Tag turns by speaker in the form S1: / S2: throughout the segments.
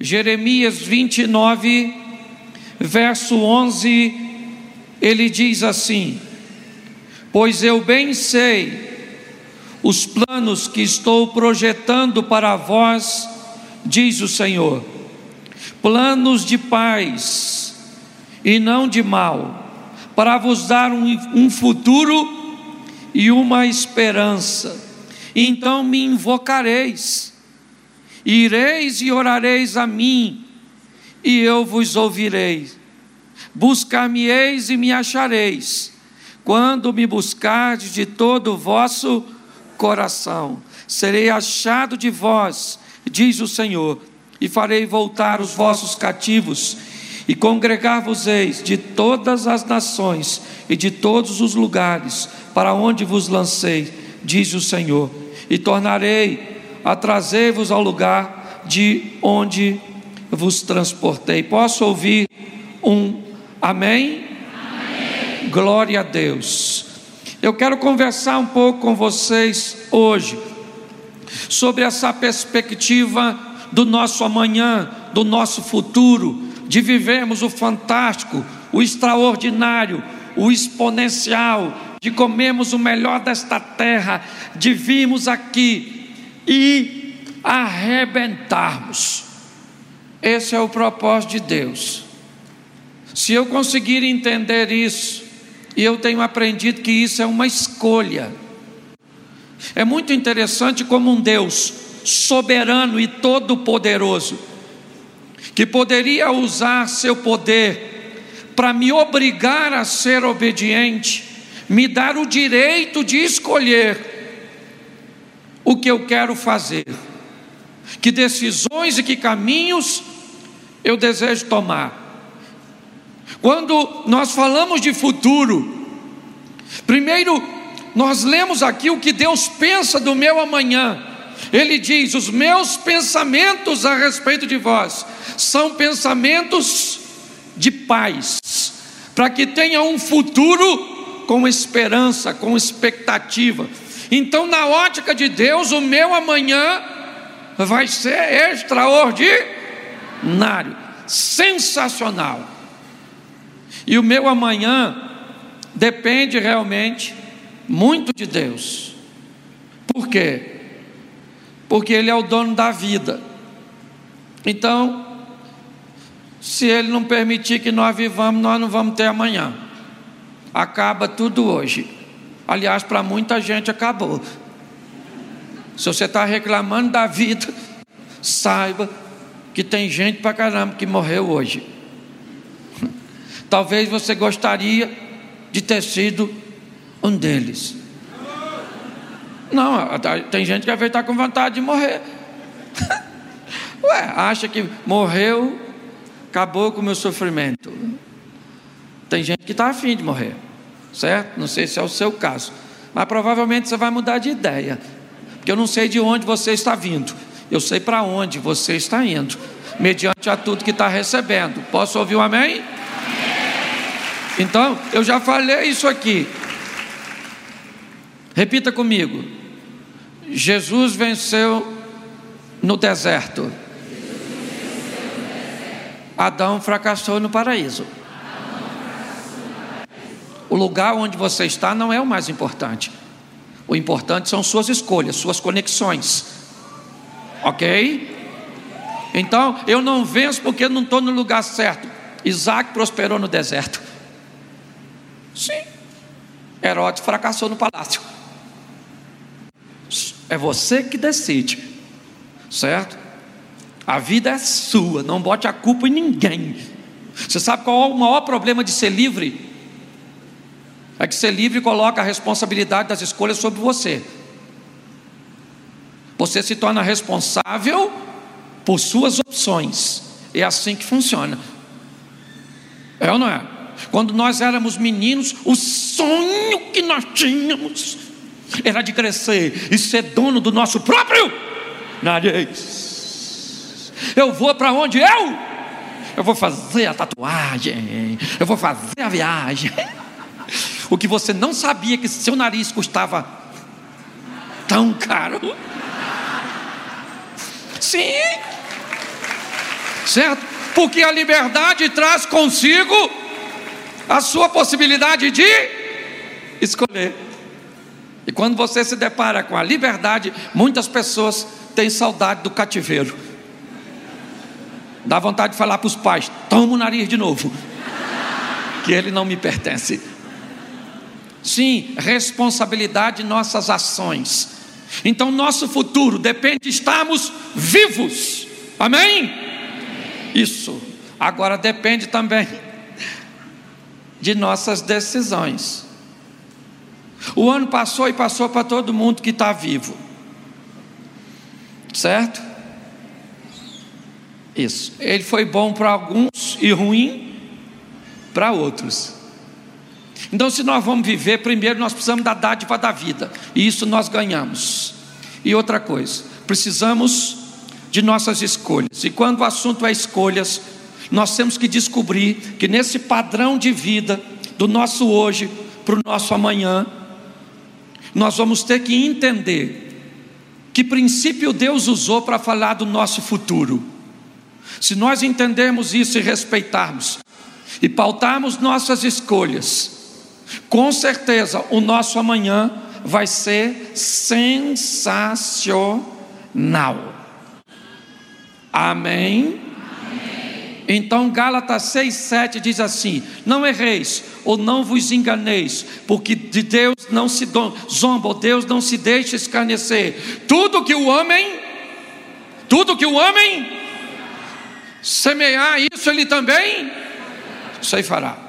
S1: Jeremias 29, verso 11, ele diz assim: Pois eu bem sei os planos que estou projetando para vós, diz o Senhor, planos de paz e não de mal, para vos dar um, um futuro e uma esperança. Então me invocareis Ireis e orareis a mim, e eu vos ouvirei. Buscar-me-eis e me achareis, quando me buscardes de todo o vosso coração. Serei achado de vós, diz o Senhor, e farei voltar os vossos cativos, e congregar-vos-eis de todas as nações e de todos os lugares para onde vos lancei, diz o Senhor, e tornarei a trazer-vos ao lugar de onde vos transportei. Posso ouvir um amém? amém? Glória a Deus. Eu quero conversar um pouco com vocês hoje sobre essa perspectiva do nosso amanhã, do nosso futuro, de vivermos o fantástico, o extraordinário, o exponencial, de comermos o melhor desta terra, de virmos aqui e arrebentarmos. Esse é o propósito de Deus. Se eu conseguir entender isso, e eu tenho aprendido que isso é uma escolha. É muito interessante como um Deus soberano e todo-poderoso, que poderia usar seu poder para me obrigar a ser obediente, me dar o direito de escolher o que eu quero fazer, que decisões e que caminhos eu desejo tomar. Quando nós falamos de futuro, primeiro nós lemos aqui o que Deus pensa do meu amanhã. Ele diz: Os meus pensamentos a respeito de vós são pensamentos de paz, para que tenha um futuro com esperança, com expectativa. Então, na ótica de Deus, o meu amanhã vai ser extraordinário, sensacional. E o meu amanhã depende realmente muito de Deus. Por quê? Porque Ele é o dono da vida. Então, se Ele não permitir que nós vivamos, nós não vamos ter amanhã. Acaba tudo hoje. Aliás, para muita gente acabou. Se você está reclamando da vida, saiba que tem gente para caramba que morreu hoje. Talvez você gostaria de ter sido um deles. Não, tem gente que às vezes está com vontade de morrer. Ué, acha que morreu, acabou com o meu sofrimento. Tem gente que está afim de morrer certo? Não sei se é o seu caso, mas provavelmente você vai mudar de ideia, porque eu não sei de onde você está vindo, eu sei para onde você está indo, mediante a tudo que está recebendo. Posso ouvir um amém? Então, eu já falei isso aqui. Repita comigo. Jesus venceu no deserto. Adão fracassou no paraíso. O lugar onde você está não é o mais importante. O importante são suas escolhas, suas conexões. Ok? Então, eu não venço porque não estou no lugar certo. Isaac prosperou no deserto. Sim. Herodes fracassou no palácio. É você que decide. Certo? A vida é sua, não bote a culpa em ninguém. Você sabe qual é o maior problema de ser livre? É que ser livre coloca a responsabilidade das escolhas sobre você. Você se torna responsável por suas opções. É assim que funciona. É ou não é? Quando nós éramos meninos, o sonho que nós tínhamos era de crescer e ser dono do nosso próprio nariz. Eu vou para onde eu? Eu vou fazer a tatuagem, eu vou fazer a viagem. O que você não sabia que seu nariz custava tão caro. Sim. certo? Porque a liberdade traz consigo a sua possibilidade de escolher. E quando você se depara com a liberdade, muitas pessoas têm saudade do cativeiro. Dá vontade de falar para os pais: toma o nariz de novo, que ele não me pertence. Sim, responsabilidade de nossas ações. Então, nosso futuro depende de estarmos vivos. Amém? Isso. Agora depende também de nossas decisões. O ano passou e passou para todo mundo que está vivo. Certo? Isso. Ele foi bom para alguns e ruim para outros. Então, se nós vamos viver, primeiro nós precisamos da dádiva da vida, e isso nós ganhamos. E outra coisa, precisamos de nossas escolhas, e quando o assunto é escolhas, nós temos que descobrir que nesse padrão de vida, do nosso hoje para o nosso amanhã, nós vamos ter que entender que princípio Deus usou para falar do nosso futuro. Se nós entendermos isso e respeitarmos, e pautarmos nossas escolhas, com certeza o nosso amanhã vai ser sensacional. Amém? Então Gálatas 6,7 diz assim: Não erreis, ou não vos enganeis, porque de Deus não se zomba, Deus não se deixa escarnecer. Tudo que o homem, tudo que o homem semear, isso ele também fará.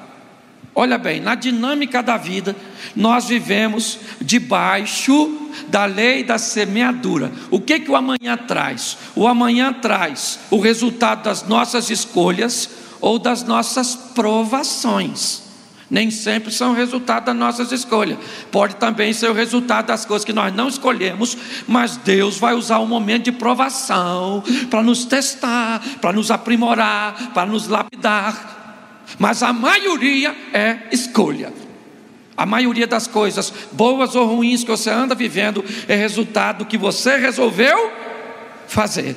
S1: Olha bem, na dinâmica da vida, nós vivemos debaixo da lei da semeadura. O que que o amanhã traz? O amanhã traz o resultado das nossas escolhas ou das nossas provações. Nem sempre são o resultado das nossas escolhas. Pode também ser o resultado das coisas que nós não escolhemos, mas Deus vai usar um momento de provação para nos testar, para nos aprimorar, para nos lapidar mas a maioria é escolha. A maioria das coisas, boas ou ruins, que você anda vivendo, é resultado que você resolveu fazer.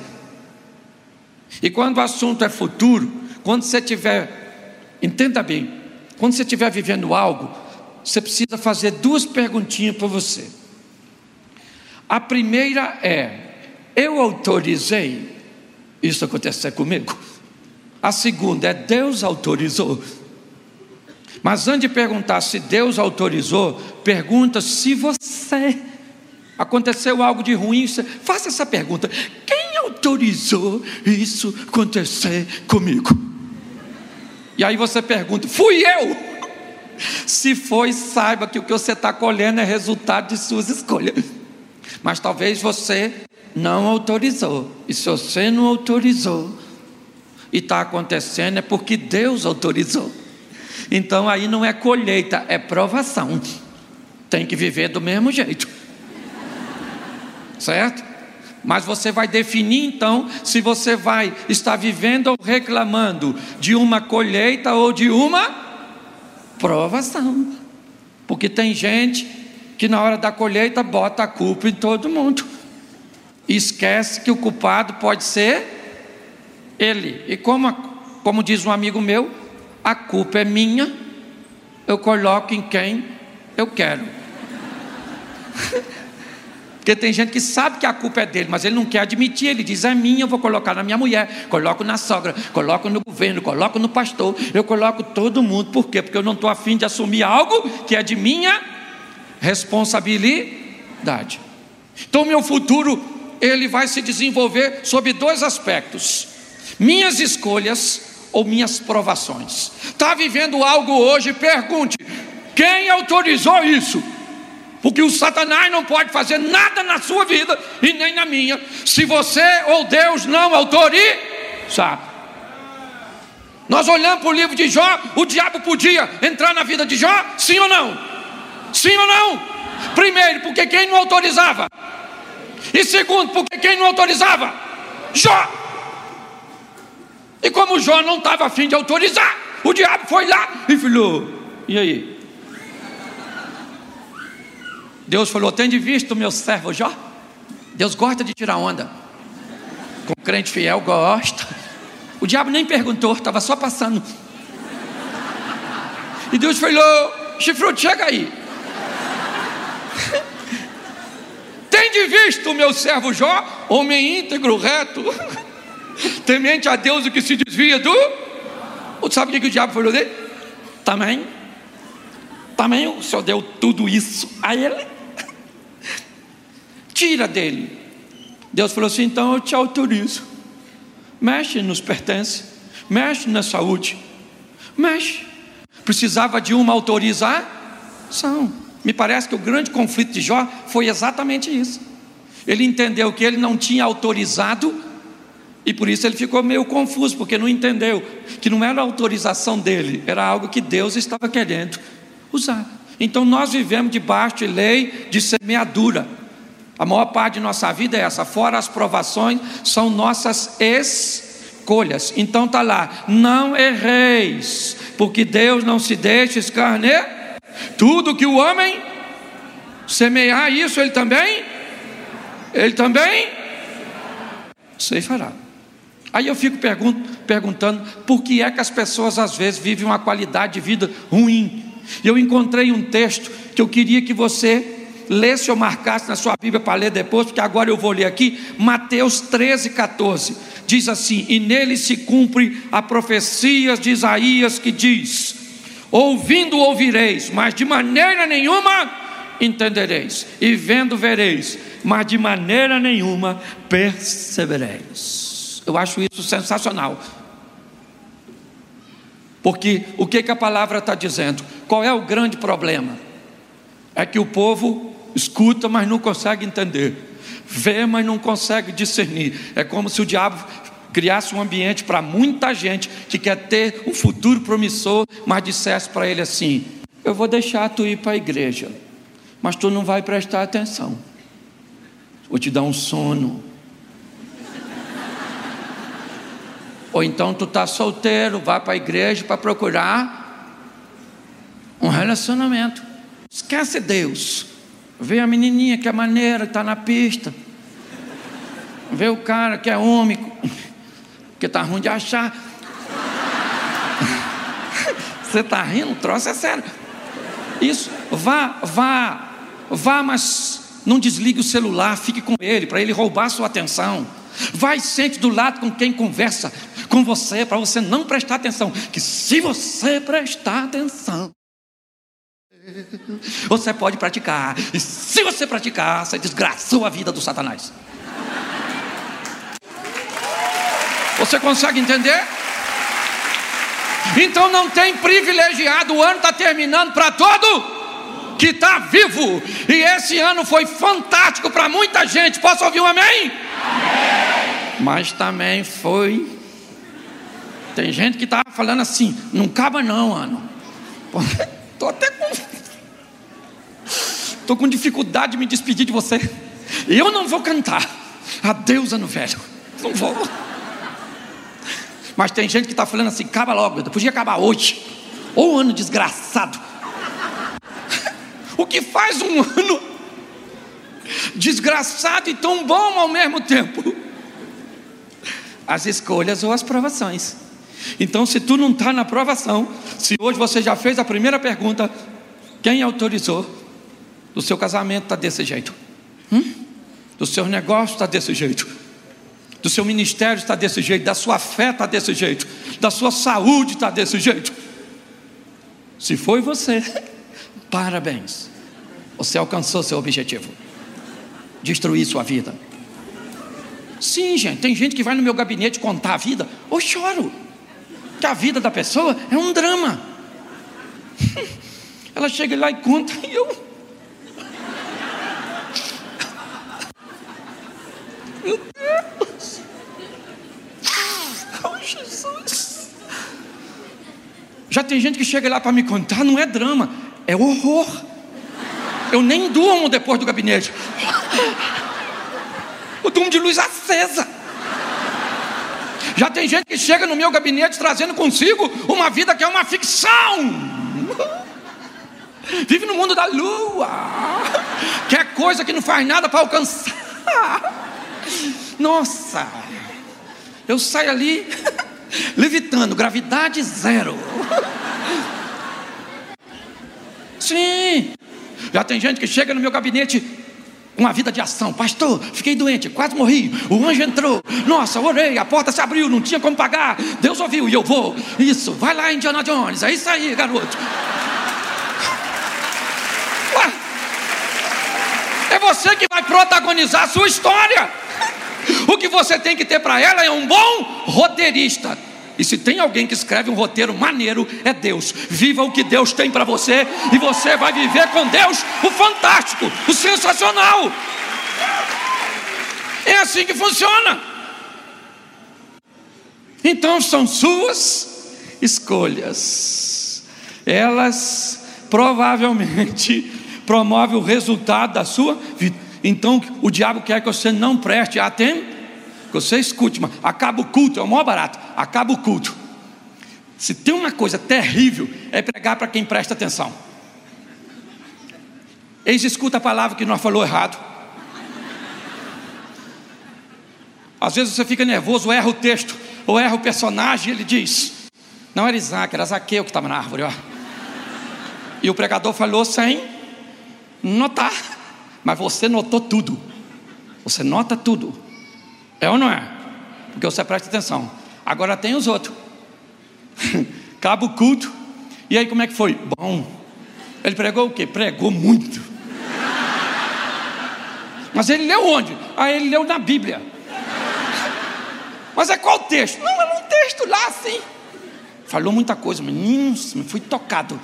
S1: E quando o assunto é futuro, quando você tiver, entenda bem, quando você estiver vivendo algo, você precisa fazer duas perguntinhas para você. A primeira é: eu autorizei isso acontecer comigo? A segunda é Deus autorizou. Mas antes de perguntar se Deus autorizou, pergunta se você aconteceu algo de ruim, faça essa pergunta: quem autorizou isso acontecer comigo? E aí você pergunta: fui eu? Se foi, saiba que o que você está colhendo é resultado de suas escolhas. Mas talvez você não autorizou. E se você não autorizou, e está acontecendo é porque Deus autorizou. Então aí não é colheita, é provação. Tem que viver do mesmo jeito. Certo? Mas você vai definir então se você vai estar vivendo ou reclamando de uma colheita ou de uma provação. Porque tem gente que na hora da colheita bota a culpa em todo mundo. E esquece que o culpado pode ser ele. E como, como diz um amigo meu, a culpa é minha, eu coloco em quem eu quero. Porque tem gente que sabe que a culpa é dele, mas ele não quer admitir. Ele diz: é minha, eu vou colocar na minha mulher, coloco na sogra, coloco no governo, coloco no pastor, eu coloco todo mundo. Por quê? Porque eu não estou afim de assumir algo que é de minha responsabilidade. Então, meu futuro ele vai se desenvolver sob dois aspectos minhas escolhas ou minhas provações. Está vivendo algo hoje? Pergunte: quem autorizou isso? Porque o Satanás não pode fazer nada na sua vida e nem na minha, se você ou Deus não autoriza. Nós olhamos para o livro de Jó, o diabo podia entrar na vida de Jó? Sim ou não? Sim ou não? Primeiro, porque quem não autorizava? E segundo, porque quem não autorizava? Jó. E como Jó não estava afim de autorizar, o diabo foi lá e falou: E aí? Deus falou: Tende visto o meu servo Jó? Deus gosta de tirar onda. Com crente fiel gosta. O diabo nem perguntou, estava só passando. E Deus falou: Chifrudo, chega aí. Tem de visto meu servo Jó, homem íntegro, reto, temente a Deus o que se desvia do. Sabe o que o diabo falou dele? Também, também o Senhor deu tudo isso a ele. Tira dele. Deus falou assim: então eu te autorizo. Mexe nos pertence, mexe na saúde, mexe. Precisava de uma autorização. Me parece que o grande conflito de Jó foi exatamente isso. Ele entendeu que ele não tinha autorizado e por isso ele ficou meio confuso, porque não entendeu que não era autorização dele, era algo que Deus estava querendo usar. Então nós vivemos debaixo de lei de semeadura. A maior parte de nossa vida é essa, fora as provações, são nossas escolhas. Então está lá, não erreis, porque Deus não se deixa escarnecer. Tudo que o homem semear isso, ele também, ele também sei fará. Aí eu fico perguntando por que é que as pessoas às vezes vivem uma qualidade de vida ruim. Eu encontrei um texto que eu queria que você lesse ou marcasse na sua Bíblia para ler depois, porque agora eu vou ler aqui, Mateus 13, 14. Diz assim: E nele se cumpre a profecia de Isaías que diz: Ouvindo ouvireis, mas de maneira nenhuma entendereis, e vendo vereis, mas de maneira nenhuma percebereis. Eu acho isso sensacional. Porque o que, que a palavra está dizendo? Qual é o grande problema? É que o povo escuta, mas não consegue entender, vê, mas não consegue discernir. É como se o diabo criasse um ambiente para muita gente que quer ter um futuro promissor, mas dissesse para ele assim: Eu vou deixar tu ir para a igreja, mas tu não vai prestar atenção, vou te dar um sono. Ou então tu está solteiro, vai para a igreja para procurar um relacionamento. Esquece Deus. Vê a menininha que é maneira, está na pista. Vê o cara que é homem, que está ruim de achar. Você está rindo? O troço é sério. Isso, vá, vá, vá, mas não desligue o celular, fique com ele, para ele roubar sua atenção. Vai sente do lado com quem conversa com você, para você não prestar atenção. Que se você prestar atenção, você pode praticar. E se você praticar, você desgraçou a vida do Satanás. Você consegue entender? Então não tem privilegiado, o ano está terminando para todo que está vivo. E esse ano foi fantástico para muita gente. Posso ouvir um amém? amém? Mas também foi. Tem gente que está falando assim, não acaba não, ano. Estou até com Estou com dificuldade de me despedir de você. Eu não vou cantar. Adeus, ano velho. Não vou. Mas tem gente que está falando assim: acaba logo, podia acabar hoje. Ou ano desgraçado. O que faz um ano desgraçado e tão bom ao mesmo tempo? As escolhas ou as provações. Então, se tu não está na provação, se hoje você já fez a primeira pergunta, quem autorizou? do seu casamento está desse jeito, hum? do seu negócio está desse jeito, do seu ministério está desse jeito, da sua fé está desse jeito, da sua saúde está desse jeito. Se foi você, parabéns, você alcançou seu objetivo destruir sua vida. Sim, gente, tem gente que vai no meu gabinete contar a vida, eu choro, que a vida da pessoa é um drama. Ela chega lá e conta e eu Meu Deus! Oh, Jesus! Já tem gente que chega lá para me contar, não é drama, é horror. Eu nem durmo depois do gabinete. Eu durmo de luz acesa. Já tem gente que chega no meu gabinete trazendo consigo uma vida que é uma ficção. Vive no mundo da lua. Quer coisa que não faz nada para alcançar. Nossa, eu saio ali, levitando, gravidade zero. Sim, já tem gente que chega no meu gabinete uma vida de ação. Pastor, fiquei doente, quase morri. O anjo entrou. Nossa, orei, a porta se abriu, não tinha como pagar. Deus ouviu e eu vou. Isso, vai lá, Indiana Jones. É isso aí, garoto. Ué, é você que vai protagonizar a sua história. O que você tem que ter para ela é um bom roteirista. E se tem alguém que escreve um roteiro maneiro, é Deus. Viva o que Deus tem para você, e você vai viver com Deus o fantástico, o sensacional. É assim que funciona. Então são suas escolhas. Elas provavelmente promovem o resultado da sua vida. Então o diabo quer que você não preste atenção que você escute, mas acaba o culto, é o maior barato, acaba o culto. Se tem uma coisa terrível, é pregar para quem presta atenção. Eles escuta a palavra que nós falou errado. Às vezes você fica nervoso, erra o texto, ou erra o personagem, ele diz: Não era Isaac, era Zaqueu que estava na árvore, ó. E o pregador falou sem notar, mas você notou tudo. Você nota tudo. É ou não é? Porque você presta atenção. Agora tem os outros. Cabo culto. E aí como é que foi? Bom. Ele pregou o quê? Pregou muito. Mas ele leu onde? Ah, ele leu na Bíblia. Mas é qual texto? Não, é um texto lá assim. Falou muita coisa, menino, me fui tocado.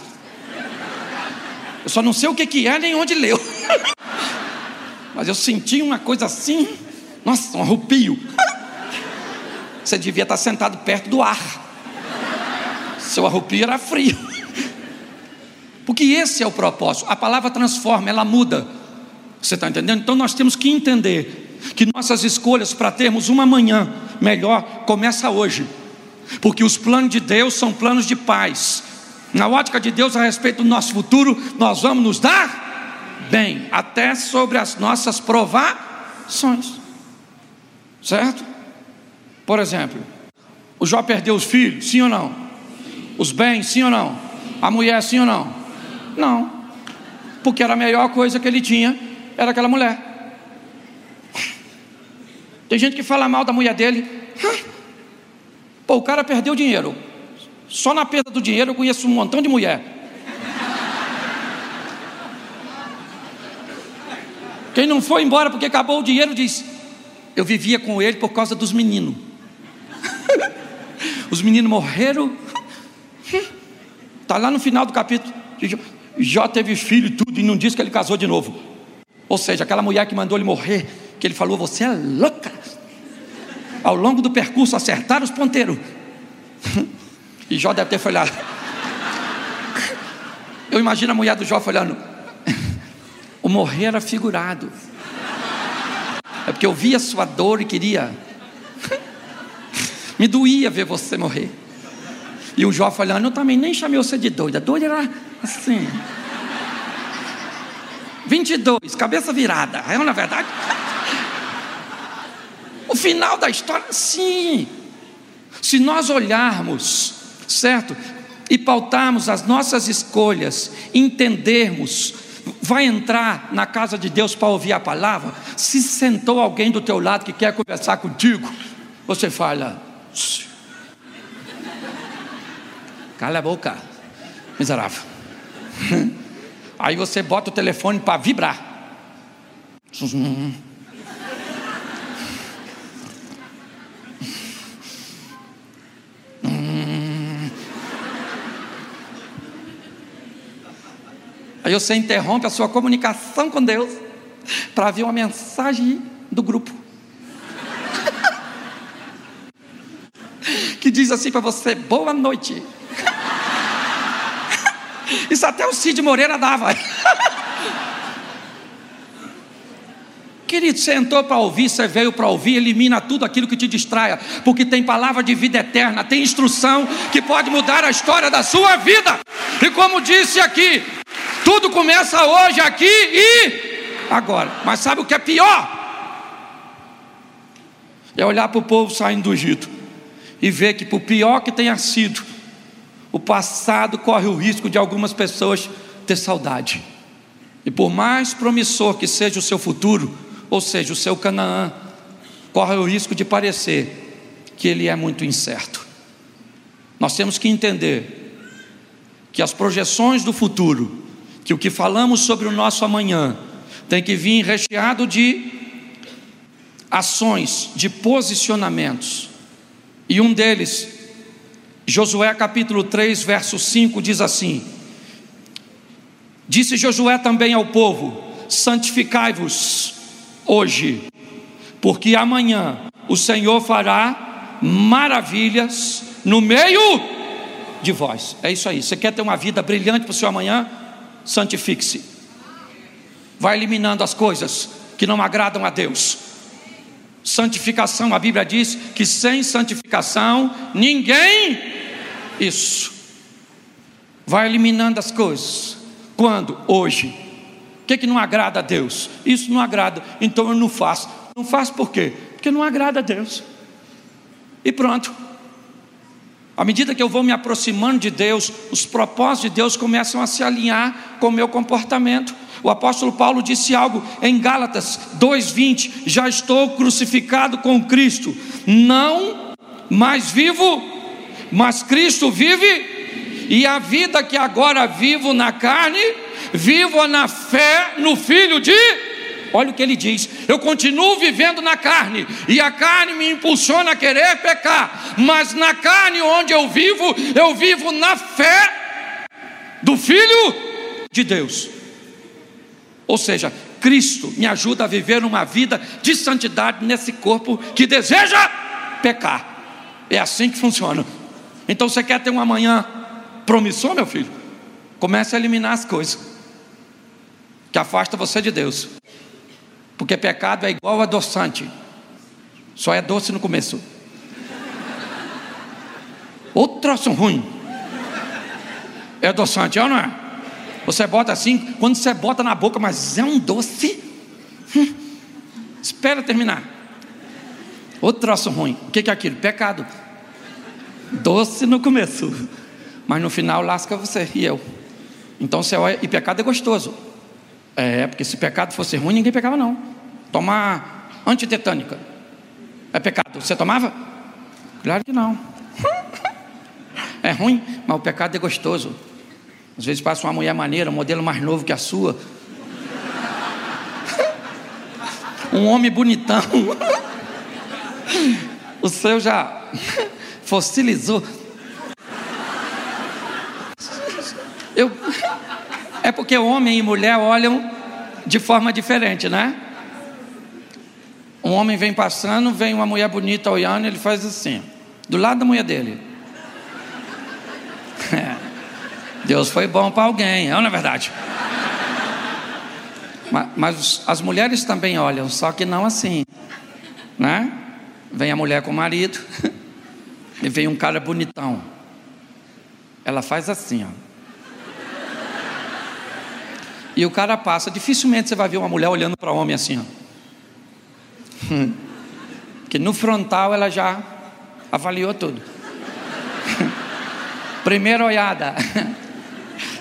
S1: Eu só não sei o que, que é nem onde leu. Mas eu senti uma coisa assim. Nossa, um arrupio. Você devia estar sentado perto do ar. Seu arrupio era frio. Porque esse é o propósito. A palavra transforma, ela muda. Você está entendendo? Então nós temos que entender que nossas escolhas para termos uma manhã melhor começa hoje. Porque os planos de Deus são planos de paz. Na ótica de Deus a respeito do nosso futuro, nós vamos nos dar bem, até sobre as nossas provações. Certo? Por exemplo, o Jó perdeu os filhos, sim ou não? Os bens, sim ou não? A mulher, sim ou não? Não. Porque era a melhor coisa que ele tinha, era aquela mulher. Tem gente que fala mal da mulher dele. Pô, o cara perdeu dinheiro. Só na perda do dinheiro eu conheço um montão de mulher. Quem não foi embora porque acabou o dinheiro diz: eu vivia com ele por causa dos meninos. Os meninos morreram. Está lá no final do capítulo. Jó teve filho e tudo, e não disse que ele casou de novo. Ou seja, aquela mulher que mandou ele morrer, que ele falou: Você é louca. Ao longo do percurso, acertaram os ponteiros. E Jó deve ter falado. Eu imagino a mulher do Jó falando: O morrer era figurado. É porque eu via sua dor e queria. Me doía ver você morrer. E o Jó falando, eu também nem chamei você de doida. Doida era assim. 22, cabeça virada. É na verdade? O final da história, sim. Se nós olharmos, certo? E pautarmos as nossas escolhas, entendermos vai entrar na casa de Deus para ouvir a palavra, se sentou alguém do teu lado que quer conversar contigo, você fala, cala a boca, miserável. Aí você bota o telefone para vibrar. Aí você interrompe a sua comunicação com Deus para ver uma mensagem do grupo. Diz assim para você: boa noite. Isso até o Cid Moreira dava. Querido, você entrou para ouvir, você veio para ouvir, elimina tudo aquilo que te distraia, porque tem palavra de vida eterna, tem instrução que pode mudar a história da sua vida. E como disse aqui, tudo começa hoje, aqui e agora. Mas sabe o que é pior? É olhar para o povo saindo do Egito e ver que, por pior que tenha sido, o passado corre o risco de algumas pessoas ter saudade. E por mais promissor que seja o seu futuro, ou seja, o seu Canaã, corre o risco de parecer que ele é muito incerto. Nós temos que entender que as projeções do futuro, que o que falamos sobre o nosso amanhã, tem que vir recheado de ações, de posicionamentos. E um deles, Josué capítulo 3, verso 5 diz assim: Disse Josué também ao povo: Santificai-vos hoje, porque amanhã o Senhor fará maravilhas no meio de vós. É isso aí. Você quer ter uma vida brilhante para o seu amanhã? Santifique-se. Vai eliminando as coisas que não agradam a Deus. Santificação, a Bíblia diz que sem santificação ninguém isso. Vai eliminando as coisas. Quando? Hoje. O que, que não agrada a Deus? Isso não agrada, então eu não faço. Não faço por quê? Porque não agrada a Deus. E pronto. À medida que eu vou me aproximando de Deus, os propósitos de Deus começam a se alinhar com o meu comportamento. O apóstolo Paulo disse algo em Gálatas 2:20: Já estou crucificado com Cristo, não mais vivo, mas Cristo vive, e a vida que agora vivo na carne, vivo na fé no Filho de Olha o que ele diz: eu continuo vivendo na carne, e a carne me impulsiona a querer pecar, mas na carne onde eu vivo, eu vivo na fé do Filho de Deus. Ou seja, Cristo me ajuda a viver uma vida de santidade nesse corpo que deseja pecar. É assim que funciona. Então você quer ter um amanhã promissor, meu filho? Comece a eliminar as coisas que afasta você de Deus. Porque pecado é igual adoçante. Só é doce no começo. Outro troço ruim. É adoçante, é ou não é? Você bota assim, quando você bota na boca, mas é um doce. Hum, espera terminar. Outro troço ruim. O que é aquilo? Pecado. Doce no começo. Mas no final lasca você e eu. Então você olha, e pecado é gostoso. É, porque se pecado fosse ruim, ninguém pegava, não. Tomar antitetânica é pecado. Você tomava? Claro que não. É ruim, mas o pecado é gostoso. Às vezes passa uma mulher maneira, um modelo mais novo que a sua. Um homem bonitão. O seu já fossilizou. Eu, é porque homem e mulher olham de forma diferente, né? Um homem vem passando, vem uma mulher bonita olhando, ele faz assim, do lado da mulher dele. É. Deus foi bom para alguém, é na é verdade? Mas, mas, as mulheres também olham, só que não assim, né? Vem a mulher com o marido e vem um cara bonitão. Ela faz assim, ó. E o cara passa. Dificilmente você vai ver uma mulher olhando para homem assim. Ó. Porque no frontal ela já avaliou tudo. Primeira olhada.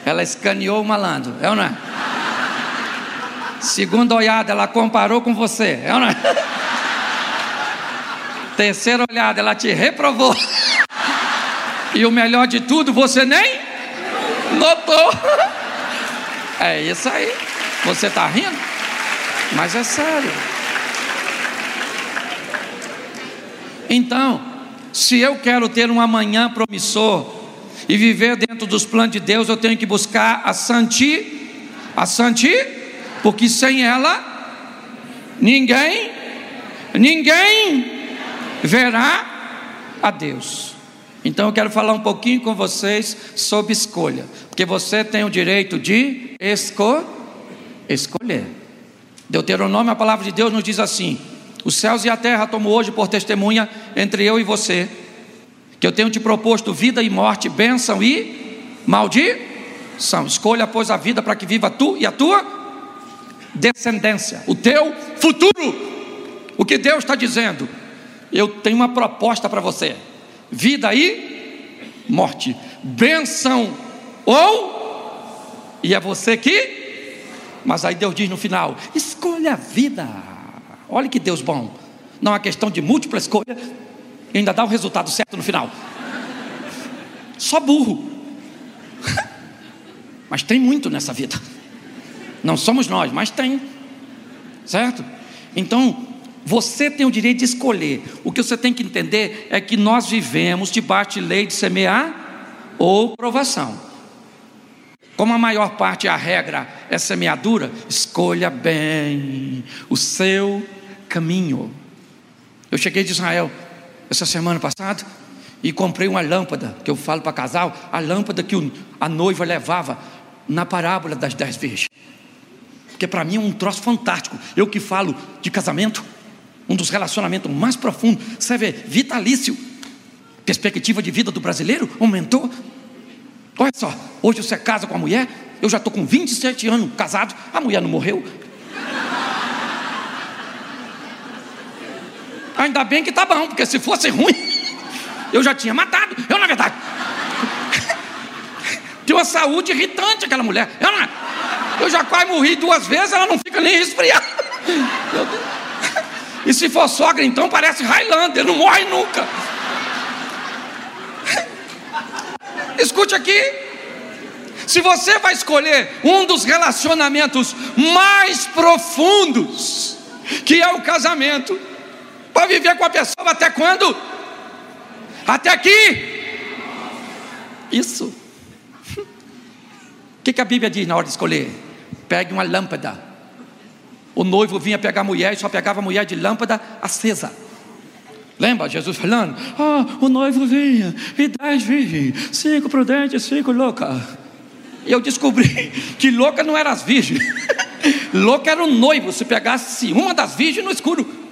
S1: Ela escaneou o malandro. É ou não é? Segunda olhada, ela comparou com você. É ou não é? Terceira olhada, ela te reprovou. E o melhor de tudo, você nem notou. É isso aí. Você está rindo? Mas é sério. Então, se eu quero ter um amanhã promissor e viver dentro dos planos de Deus, eu tenho que buscar a santi, a santi, porque sem ela ninguém, ninguém verá a Deus. Então eu quero falar um pouquinho com vocês sobre escolha, porque você tem o direito de esco escolher. Deuteronômio, a palavra de Deus nos diz assim: Os céus e a terra tomo hoje por testemunha entre eu e você, que eu tenho te proposto vida e morte, bênção e maldição. Escolha, pois, a vida para que viva tu e a tua descendência, o teu futuro. O que Deus está dizendo? Eu tenho uma proposta para você. vida e morte, bênção ou, e é você que, mas aí Deus diz no final: escolha a vida. Olha que Deus bom, não é questão de múltipla escolha, ainda dá o resultado certo no final. Só burro. Mas tem muito nessa vida. Não somos nós, mas tem. Certo? Então, você tem o direito de escolher. O que você tem que entender é que nós vivemos debaixo de lei de semear ou provação. Como a maior parte a regra é semeadura, escolha bem o seu caminho. Eu cheguei de Israel essa semana passada e comprei uma lâmpada, que eu falo para casal, a lâmpada que a noiva levava na parábola das dez virgens. Porque para mim é um troço fantástico. Eu que falo de casamento, um dos relacionamentos mais profundos, você vê, vitalício. Perspectiva de vida do brasileiro aumentou. Olha só, hoje você casa com a mulher, eu já estou com 27 anos casado, a mulher não morreu. Ainda bem que tá bom, porque se fosse ruim, eu já tinha matado. Eu, na verdade, tem uma saúde irritante aquela mulher. Eu, eu já quase morri duas vezes, ela não fica nem resfriada. E se for sogra, então parece Highlander, não morre nunca. Escute aqui. Se você vai escolher um dos relacionamentos mais profundos, que é o casamento, para viver com a pessoa até quando? Até aqui. Isso. O que, que a Bíblia diz na hora de escolher? Pegue uma lâmpada. O noivo vinha pegar a mulher e só pegava a mulher de lâmpada acesa. Lembra Jesus falando? Ah, o noivo vinha, e dez virgens, cinco prudentes, cinco louca. E eu descobri que louca não era as virgens, louca era o noivo, se pegasse uma das virgens no escuro.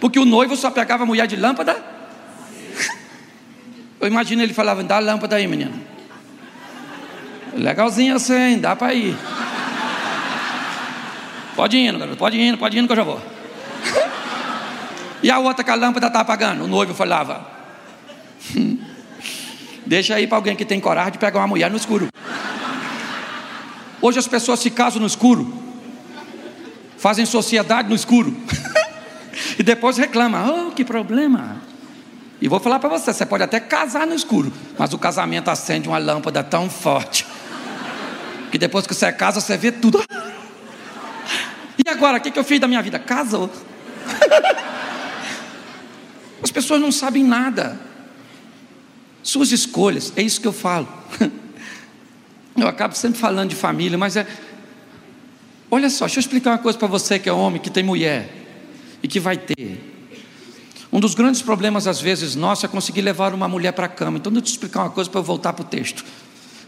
S1: Porque o noivo só pegava a mulher de lâmpada. Eu imagino ele falava, dá a lâmpada aí, menina. Legalzinho assim, dá para ir. Pode ir, garoto, pode ir, pode ir que eu já vou. E a outra que a lâmpada está apagando. O noivo falava: hum, Deixa aí para alguém que tem coragem de pegar uma mulher no escuro. Hoje as pessoas se casam no escuro, fazem sociedade no escuro, e depois reclamam: Oh, que problema. E vou falar para você: você pode até casar no escuro, mas o casamento acende uma lâmpada tão forte, que depois que você casa, você vê tudo. E agora, o que eu fiz da minha vida? Casou. As pessoas não sabem nada. Suas escolhas, é isso que eu falo. Eu acabo sempre falando de família, mas é. Olha só, deixa eu explicar uma coisa para você que é homem, que tem mulher e que vai ter. Um dos grandes problemas, às vezes, nosso é conseguir levar uma mulher para a cama. Então, deixa eu te explicar uma coisa para eu voltar para o texto.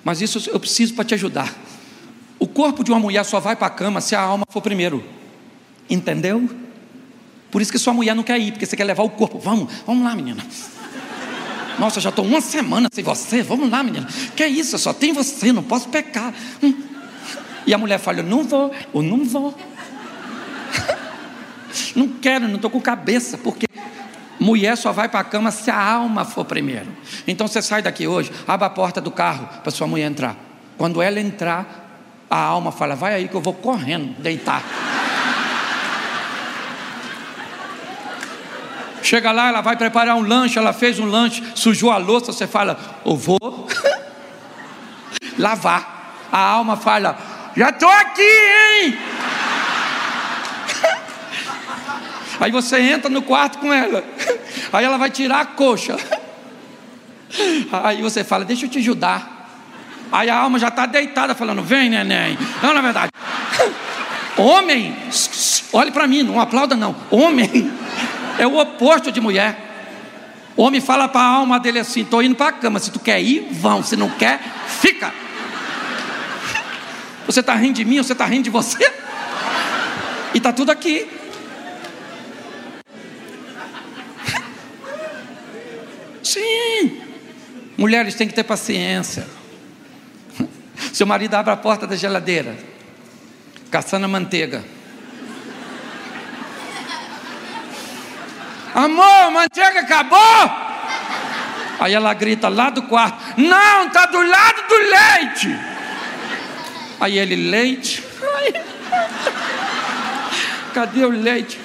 S1: Mas isso eu preciso para te ajudar. O corpo de uma mulher só vai para a cama se a alma for primeiro. Entendeu? Por isso que sua mulher não quer ir, porque você quer levar o corpo. Vamos, vamos lá, menina. Nossa, já estou uma semana sem você. Vamos lá, menina. Que isso? Só tem você, não posso pecar. Hum. E a mulher fala: Eu não vou, eu não vou. Não quero, não estou com cabeça, porque mulher só vai para a cama se a alma for primeiro. Então você sai daqui hoje, abre a porta do carro para sua mulher entrar. Quando ela entrar, a alma fala: Vai aí que eu vou correndo deitar. Chega lá, ela vai preparar um lanche, ela fez um lanche, sujou a louça, você fala, eu vou lavar. A alma fala, já estou aqui, hein? Aí você entra no quarto com ela. Aí ela vai tirar a coxa. Aí você fala, deixa eu te ajudar. Aí a alma já está deitada, falando, vem, neném. Não, na verdade. Homem, olhe para mim, não aplauda não. Homem é o oposto de mulher. Homem fala para a alma dele assim: estou indo para a cama. Se tu quer ir, vão. Se não quer, fica. Você está rindo de mim você está rindo de você? E está tudo aqui. Sim. Mulheres têm que ter paciência. Seu marido abre a porta da geladeira, caçando a manteiga. Amor, manteiga acabou? Aí ela grita lá do quarto: Não, está do lado do leite. Aí ele: Leite? Cadê o leite?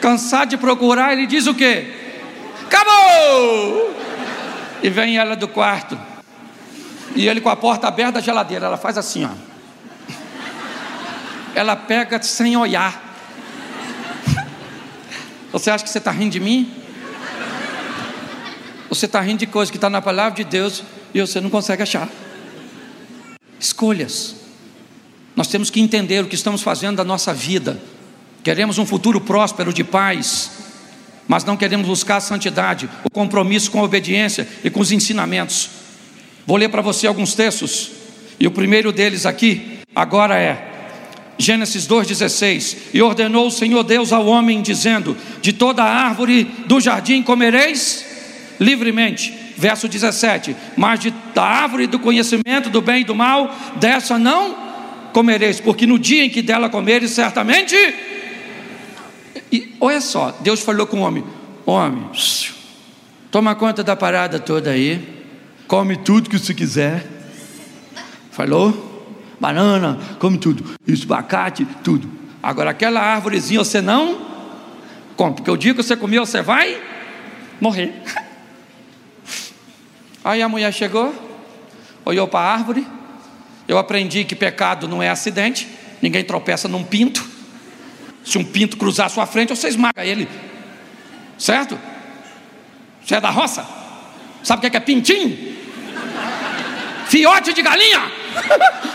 S1: Cansado de procurar, ele diz o quê? Acabou! E vem ela do quarto. E ele com a porta aberta da geladeira, ela faz assim, ó. Ela pega sem olhar. Você acha que você está rindo de mim? Você está rindo de coisa que está na palavra de Deus e você não consegue achar. Escolhas. Nós temos que entender o que estamos fazendo da nossa vida. Queremos um futuro próspero de paz, mas não queremos buscar a santidade, o compromisso com a obediência e com os ensinamentos. Vou ler para você alguns textos, e o primeiro deles aqui, agora é Gênesis 2,16: E ordenou o Senhor Deus ao homem, dizendo: De toda árvore do jardim comereis livremente. Verso 17: Mas de, da árvore do conhecimento do bem e do mal, dessa não comereis, porque no dia em que dela comeres, certamente. E olha só, Deus falou com o homem: Homem, toma conta da parada toda aí, come tudo que você quiser. Falou? Banana, come tudo. Isso, abacate, tudo. Agora, aquela árvorezinha você não come, porque o dia que você comer, você vai morrer. Aí a mulher chegou, olhou para a árvore. Eu aprendi que pecado não é acidente, ninguém tropeça num pinto. Se um pinto cruzar a sua frente, você esmaga ele, certo? Você é da roça? Sabe o que é, é pintinho? Fiote de galinha?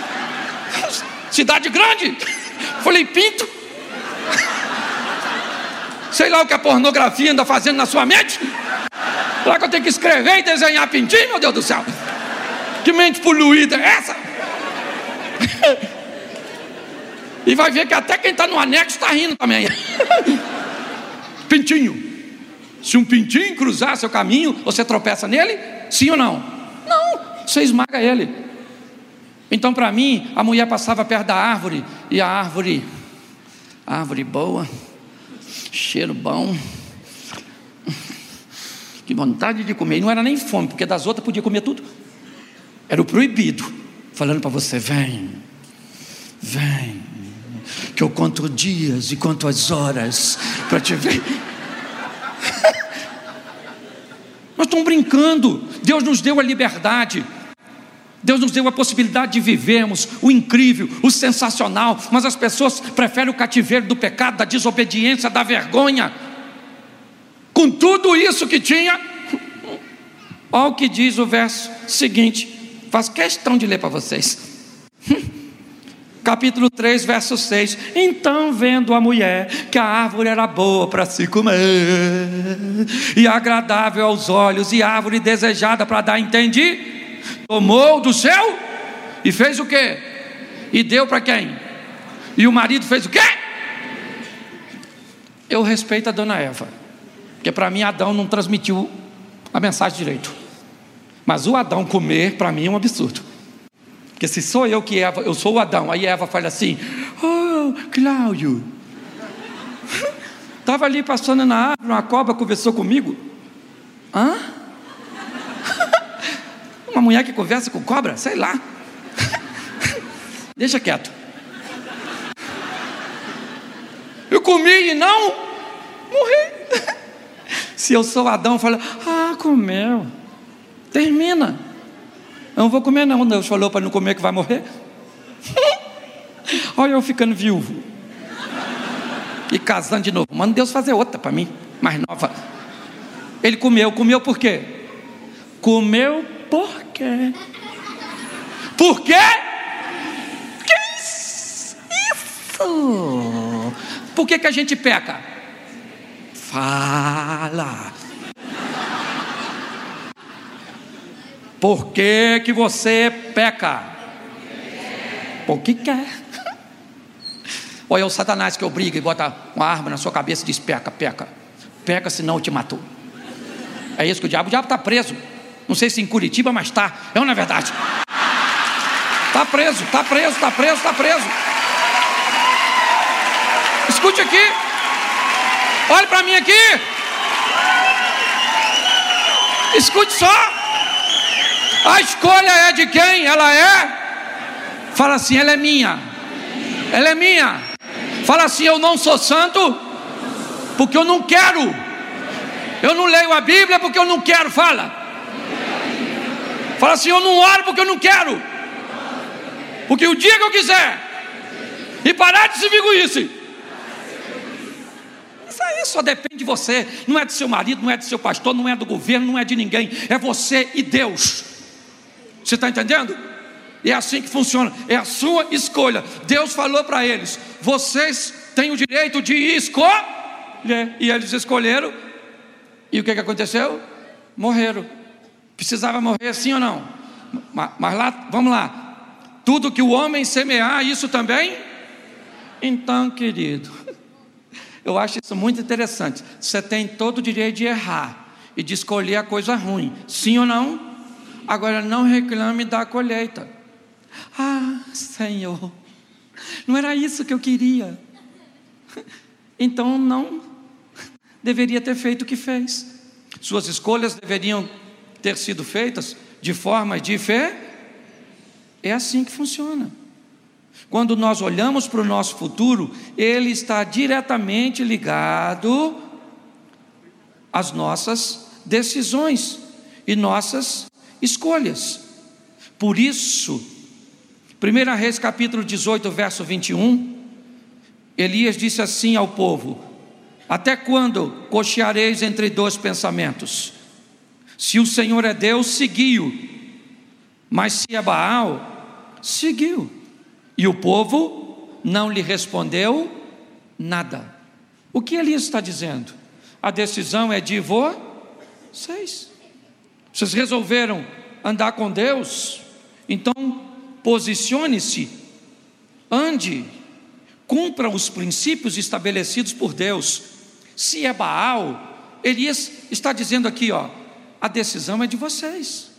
S1: Cidade grande? Falei, pinto? Sei lá o que a pornografia anda fazendo na sua mente? Será que eu tenho que escrever e desenhar pintinho, meu Deus do céu? Que mente poluída é essa? e vai ver que até quem está no anexo está rindo também. pintinho. Se um pintinho cruzar seu caminho, você tropeça nele? Sim ou não? Não, você esmaga ele. Então, para mim, a mulher passava perto da árvore e a árvore, árvore boa, cheiro bom que vontade de comer. E não era nem fome, porque das outras podia comer tudo. Era o proibido, falando para você: vem, vem, que eu conto dias e conto as horas para te ver. Nós estamos brincando. Deus nos deu a liberdade. Deus nos deu a possibilidade de vivermos o incrível, o sensacional, mas as pessoas preferem o cativeiro do pecado, da desobediência, da vergonha com tudo isso que tinha, olha o que diz o verso seguinte, faço questão de ler para vocês. Capítulo 3, verso 6. Então, vendo a mulher que a árvore era boa para se comer, e agradável aos olhos, e árvore desejada para dar entendi, tomou do céu e fez o que? E deu para quem? E o marido fez o quê? Eu respeito a dona Eva. Porque para mim Adão não transmitiu a mensagem direito. Mas o Adão comer, para mim, é um absurdo. Porque se sou eu que Eva, eu sou o Adão, aí Eva fala assim: Oh, Cláudio, estava ali passando na árvore, uma cobra conversou comigo. Hã? Uma mulher que conversa com cobra? Sei lá. Deixa quieto. Eu comi e não morri. Se eu sou Adão, fala, ah, comeu. Termina. Eu não vou comer, não. Deus falou para não comer que vai morrer. Olha eu ficando viúvo. E casando de novo. Manda Deus fazer outra para mim, mais nova. Ele comeu, comeu por quê? Comeu por quê? Por quê? Que isso? Por que, que a gente peca? Fala. Por que, que você peca? Porque quer. Olha o Satanás que obriga e bota uma arma na sua cabeça e diz: peca, peca. Peca, senão eu te matou. É isso que o diabo. O diabo está preso. Não sei se em Curitiba, mas está. É é verdade? Está preso, está preso, está preso, está preso. Escute aqui. Olhe para mim aqui. Escute só. A escolha é de quem? Ela é? Fala assim, ela é minha. Ela é minha. Fala assim, eu não sou santo porque eu não quero. Eu não leio a Bíblia porque eu não quero. Fala. Fala assim, eu não oro porque eu não quero. Porque o dia que eu quiser e parar de se isso. Isso aí só depende de você, não é do seu marido, não é do seu pastor, não é do governo, não é de ninguém, é você e Deus. Você está entendendo? É assim que funciona, é a sua escolha. Deus falou para eles: vocês têm o direito de escolher, e eles escolheram, e o que, que aconteceu? Morreram. Precisava morrer sim ou não? Mas, mas lá, vamos lá. Tudo que o homem semear, isso também? Então, querido, eu acho isso muito interessante. Você tem todo o direito de errar e de escolher a coisa ruim, sim ou não? Agora não reclame da colheita. Ah, Senhor, não era isso que eu queria. Então não deveria ter feito o que fez. Suas escolhas deveriam ter sido feitas de forma de fé. É assim que funciona. Quando nós olhamos para o nosso futuro, ele está diretamente ligado às nossas decisões e nossas escolhas. Por isso, 1 Reis capítulo 18, verso 21, Elias disse assim ao povo: Até quando cocheareis entre dois pensamentos? Se o Senhor é Deus, seguiu, mas se é Baal, seguiu. E o povo não lhe respondeu nada. O que Elias está dizendo? A decisão é de vocês. Vocês resolveram andar com Deus? Então, posicione-se, ande, cumpra os princípios estabelecidos por Deus. Se é Baal, Elias está dizendo aqui, ó, a decisão é de vocês.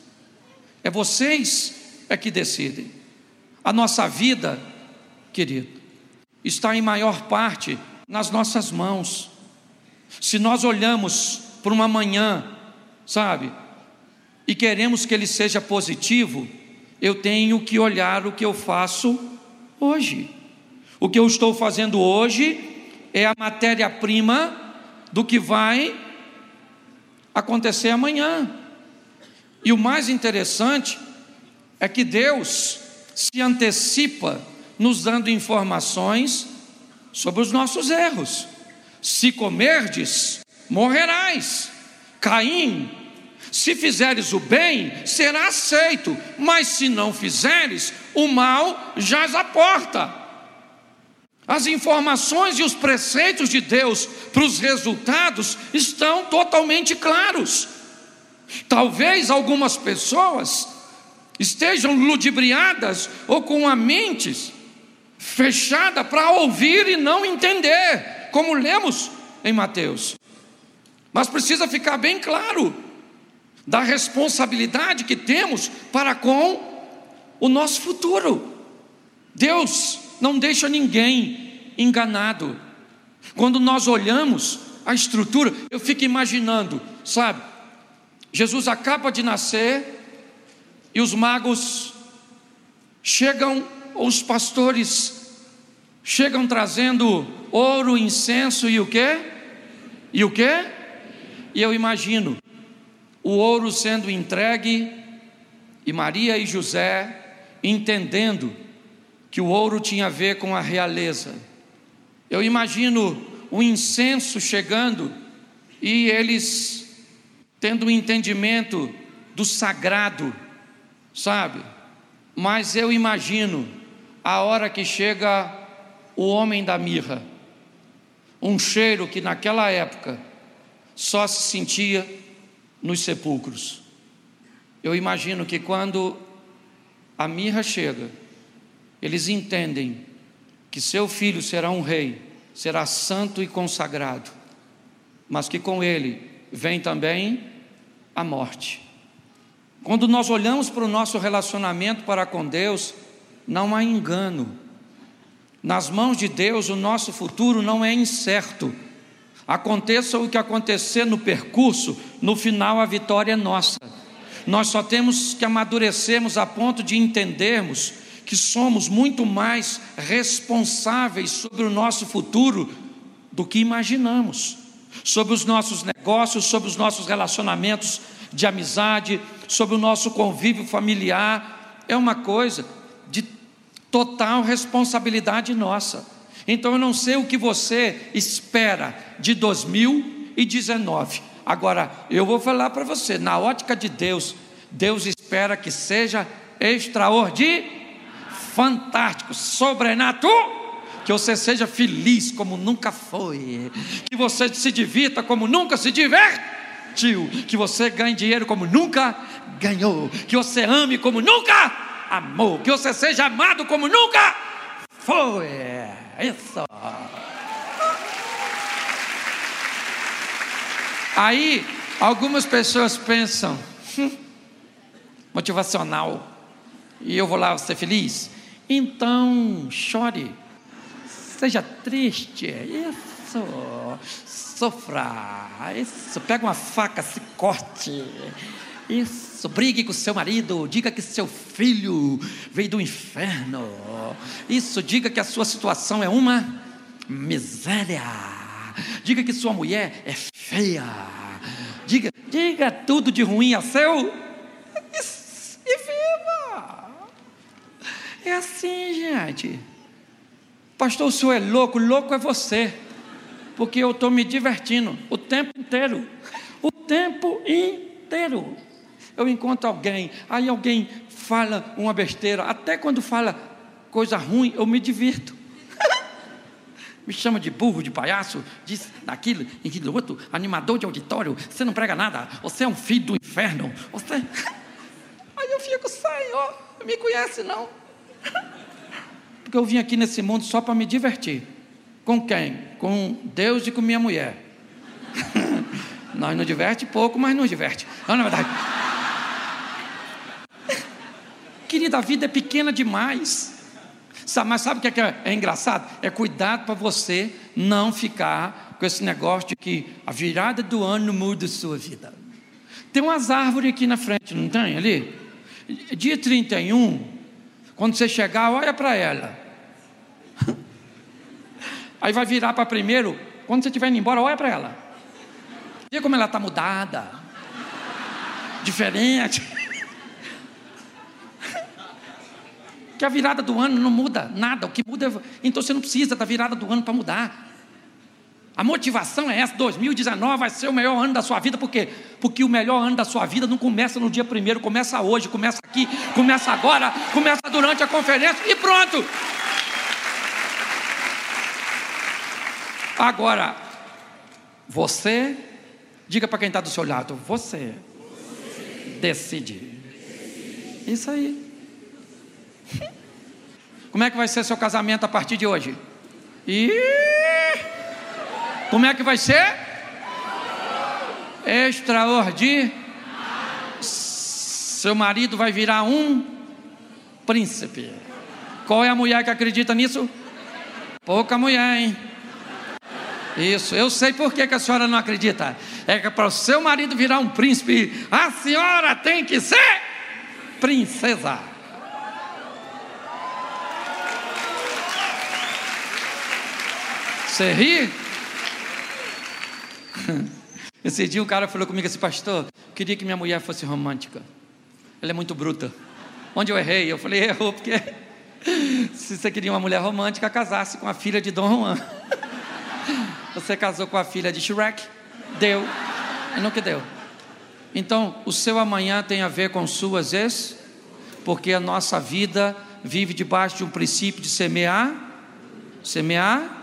S1: É vocês é que decidem. A nossa vida, querido, está em maior parte nas nossas mãos. Se nós olhamos para uma manhã, sabe, e queremos que ele seja positivo, eu tenho que olhar o que eu faço hoje. O que eu estou fazendo hoje é a matéria-prima do que vai acontecer amanhã. E o mais interessante é que Deus se antecipa nos dando informações sobre os nossos erros. Se comerdes, morrerás. Caim, se fizeres o bem, será aceito, mas se não fizeres, o mal jaz à porta. As informações e os preceitos de Deus para os resultados estão totalmente claros. Talvez algumas pessoas estejam ludibriadas ou com a mente fechada para ouvir e não entender, como lemos em Mateus. Mas precisa ficar bem claro da responsabilidade que temos para com o nosso futuro. Deus não deixa ninguém enganado. Quando nós olhamos a estrutura, eu fico imaginando, sabe? Jesus acaba de nascer, e os magos chegam, os pastores chegam trazendo ouro, incenso e o quê? E o quê? E eu imagino o ouro sendo entregue e Maria e José entendendo que o ouro tinha a ver com a realeza. Eu imagino o incenso chegando e eles tendo um entendimento do sagrado sabe? Mas eu imagino a hora que chega o homem da mirra, um cheiro que naquela época só se sentia nos sepulcros. Eu imagino que quando a mirra chega, eles entendem que seu filho será um rei, será santo e consagrado, mas que com ele vem também a morte. Quando nós olhamos para o nosso relacionamento para com Deus, não há engano. Nas mãos de Deus, o nosso futuro não é incerto. Aconteça o que acontecer no percurso, no final a vitória é nossa. Nós só temos que amadurecermos a ponto de entendermos que somos muito mais responsáveis sobre o nosso futuro do que imaginamos, sobre os nossos negócios, sobre os nossos relacionamentos de amizade, sobre o nosso convívio familiar. É uma coisa de total responsabilidade nossa. Então eu não sei o que você espera de 2019. Agora, eu vou falar para você, na ótica de Deus, Deus espera que seja extraordinário fantástico, sobrenatural. Que você seja feliz como nunca foi. Que você se divirta como nunca se divertiu. Que você ganhe dinheiro como nunca ganhou. Que você ame como nunca amou. Que você seja amado como nunca foi. Isso. Aí, algumas pessoas pensam, hum, motivacional, e eu vou lá ser feliz. Então, chore, seja triste, isso, sofra, isso, pega uma faca, se corte, isso, brigue com seu marido, diga que seu filho veio do inferno, isso, diga que a sua situação é uma miséria, diga que sua mulher é feia, diga, diga tudo de ruim a seu e viva. É assim, gente. Pastor, o senhor é louco, louco é você. Porque eu estou me divertindo o tempo inteiro. O tempo inteiro. Eu encontro alguém, aí alguém fala uma besteira, até quando fala coisa ruim, eu me divirto. me chama de burro, de palhaço, diz daquilo, aquilo outro, animador de auditório, você não prega nada, você é um filho do inferno, você. Aí eu fico, Senhor, me conhece não? Porque eu vim aqui nesse mundo só para me divertir. Com quem? Com Deus e com minha mulher. Nós nos diverte pouco, mas nos diverte. Não, na verdade. Querida, a vida é pequena demais. Mas sabe o que é, é engraçado? É cuidado para você não ficar com esse negócio de que a virada do ano muda a sua vida. Tem umas árvores aqui na frente, não tem ali? Dia 31, quando você chegar, olha para ela. Aí vai virar para primeiro. Quando você estiver indo embora, olha para ela. Vê como ela está mudada. Diferente. Que a virada do ano não muda nada. O que muda é... Então você não precisa da virada do ano para mudar. A motivação é essa: 2019 vai ser o melhor ano da sua vida, por quê? Porque o melhor ano da sua vida não começa no dia primeiro, começa hoje, começa aqui, começa agora, começa durante a conferência e pronto. Agora, você, diga para quem está do seu lado, você, você. decide. Isso aí. Como é que vai ser seu casamento a partir de hoje? E como é que vai ser? Extraordinário. Seu marido vai virar um príncipe. Qual é a mulher que acredita nisso? Pouca mulher, hein? Isso, eu sei por que, que a senhora não acredita. É que para o seu marido virar um príncipe, a senhora tem que ser princesa. Você ri? Esse dia um cara falou comigo assim, pastor, queria que minha mulher fosse romântica. Ela é muito bruta. Onde eu errei? Eu falei, errou, porque se você queria uma mulher romântica, casasse com a filha de Dom Juan. Você casou com a filha de Shrek, deu, e não que deu. Então, o seu amanhã tem a ver com suas ex, porque a nossa vida vive debaixo de um princípio de semear, semear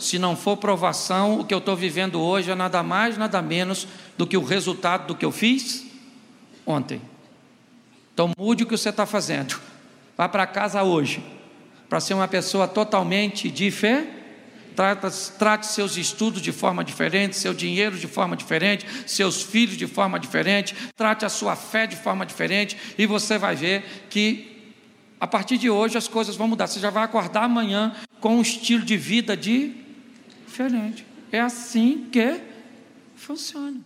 S1: se não for provação, o que eu estou vivendo hoje é nada mais, nada menos do que o resultado do que eu fiz ontem. Então mude o que você está fazendo. Vá para casa hoje, para ser uma pessoa totalmente diferente. Trate, trate seus estudos de forma diferente, seu dinheiro de forma diferente, seus filhos de forma diferente, trate a sua fé de forma diferente, e você vai ver que a partir de hoje as coisas vão mudar. Você já vai acordar amanhã com um estilo de vida de diferente. É assim que funciona.